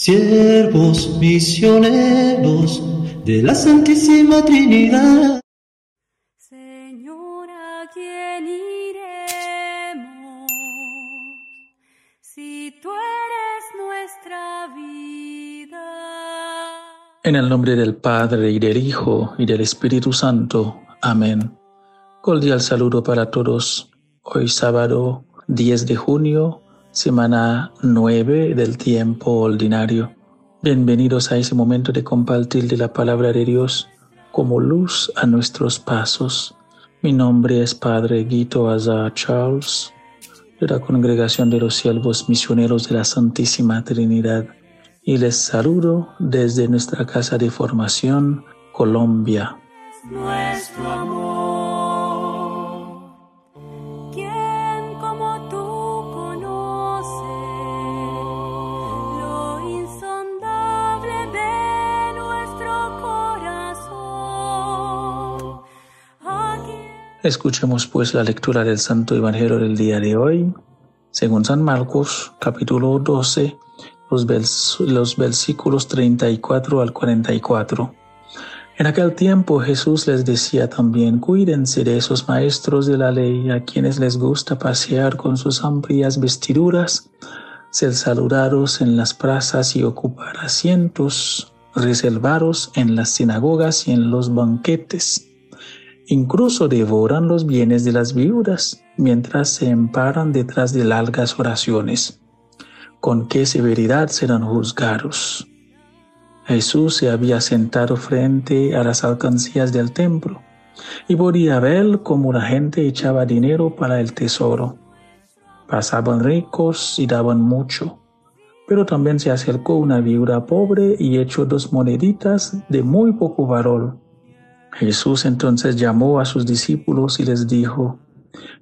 siervos misioneros de la Santísima Trinidad. Señor, ¿a quién iremos si tú eres nuestra vida? En el nombre del Padre y del Hijo y del Espíritu Santo. Amén. Cordial saludo para todos. Hoy sábado 10 de junio semana 9 del tiempo ordinario. Bienvenidos a ese momento de compartir de la palabra de Dios como luz a nuestros pasos. Mi nombre es Padre Guito Azar Charles, de la Congregación de los Siervos Misioneros de la Santísima Trinidad, y les saludo desde nuestra casa de formación, Colombia. Nuestro amor. Escuchemos pues la lectura del Santo Evangelio del día de hoy, según San Marcos, capítulo 12, los, los versículos 34 al 44. En aquel tiempo Jesús les decía también, cuídense de esos maestros de la ley a quienes les gusta pasear con sus amplias vestiduras, ser saludados en las plazas y ocupar asientos reservados en las sinagogas y en los banquetes Incluso devoran los bienes de las viudas mientras se emparan detrás de largas oraciones. ¿Con qué severidad serán juzgados? Jesús se había sentado frente a las alcancías del templo y podía ver cómo la gente echaba dinero para el tesoro. Pasaban ricos y daban mucho, pero también se acercó una viuda pobre y echó dos moneditas de muy poco valor. Jesús entonces llamó a sus discípulos y les dijo,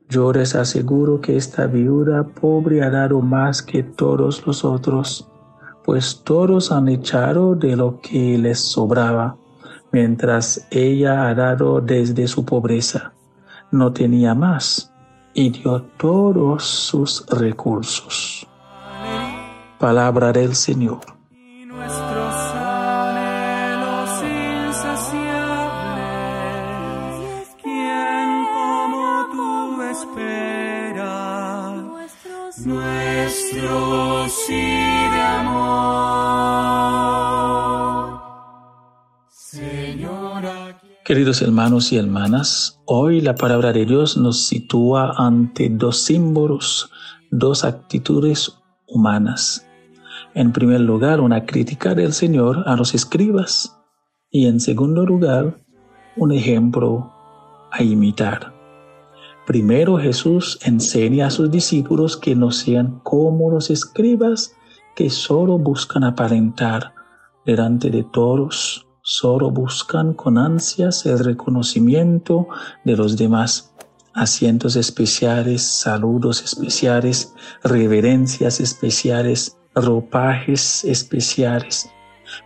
yo les aseguro que esta viuda pobre ha dado más que todos los otros, pues todos han echado de lo que les sobraba, mientras ella ha dado desde su pobreza. No tenía más y dio todos sus recursos. Palabra del Señor. Nuestro sí de amor. Señora. Queridos hermanos y hermanas, hoy la palabra de Dios nos sitúa ante dos símbolos, dos actitudes humanas. En primer lugar, una crítica del Señor a los escribas y en segundo lugar, un ejemplo a imitar. Primero Jesús enseña a sus discípulos que no sean como los escribas que solo buscan aparentar. Delante de todos, solo buscan con ansias el reconocimiento de los demás, asientos especiales, saludos especiales, reverencias especiales, ropajes especiales.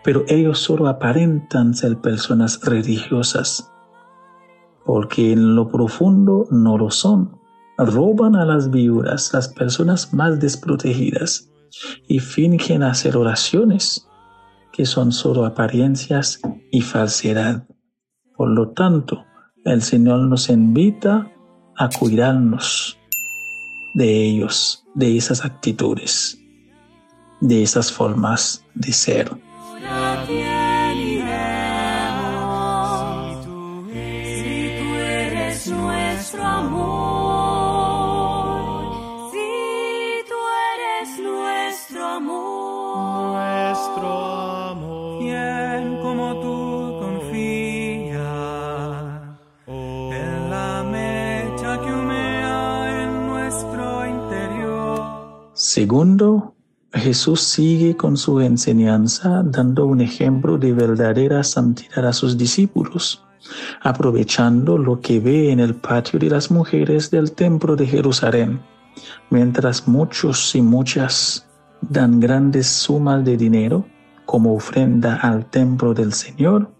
Pero ellos solo aparentan ser personas religiosas porque en lo profundo no lo son. Roban a las viudas, las personas más desprotegidas, y fingen hacer oraciones que son solo apariencias y falsedad. Por lo tanto, el Señor nos invita a cuidarnos de ellos, de esas actitudes, de esas formas de ser. Segundo, Jesús sigue con su enseñanza dando un ejemplo de verdadera santidad a sus discípulos, aprovechando lo que ve en el patio de las mujeres del templo de Jerusalén, mientras muchos y muchas dan grandes sumas de dinero como ofrenda al templo del Señor,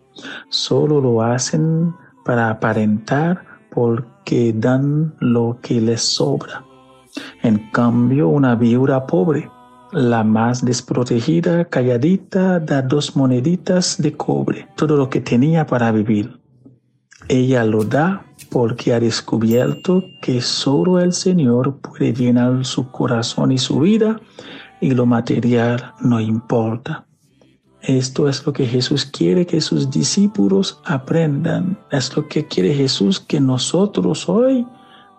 solo lo hacen para aparentar porque dan lo que les sobra en cambio, una viuda pobre La más desprotegida, calladita, da dos moneditas de cobre, todo lo que tenía para vivir. Ella lo da porque ha descubierto que solo el Señor puede llenar su corazón y su vida y lo material no importa. Esto es lo que Jesús quiere que sus discípulos aprendan. Es lo que quiere Jesús que nosotros hoy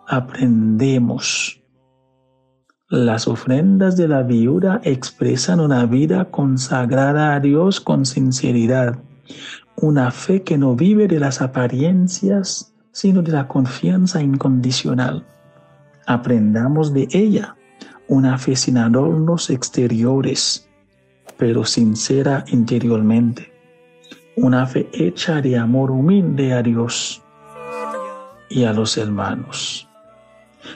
aprendemos. Las ofrendas de la viuda expresan una vida consagrada a Dios con sinceridad, una fe que no vive de las apariencias, sino de la confianza incondicional. Aprendamos de ella una fe sin adornos exteriores, pero sincera interiormente. Una fe hecha de amor humilde a Dios y a los hermanos.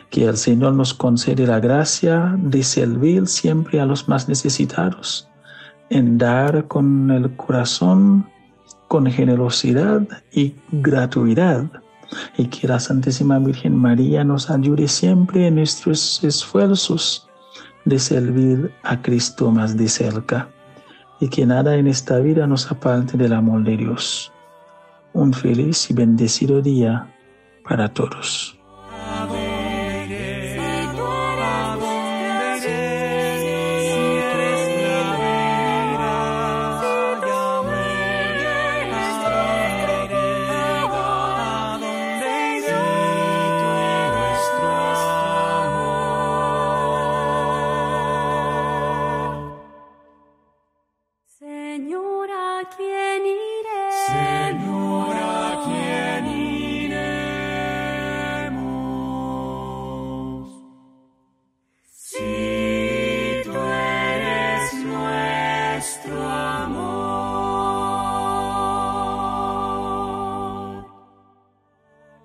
Que el Señor nos concede la gracia de servir siempre a los más necesitados, en dar con el corazón, con generosidad y gratuidad, y que la Santísima Virgen María nos ayude siempre en nuestros esfuerzos de servir a Cristo más de cerca, y que nada en esta vida nos aparte del amor de Dios. Un feliz y bendecido día para todos.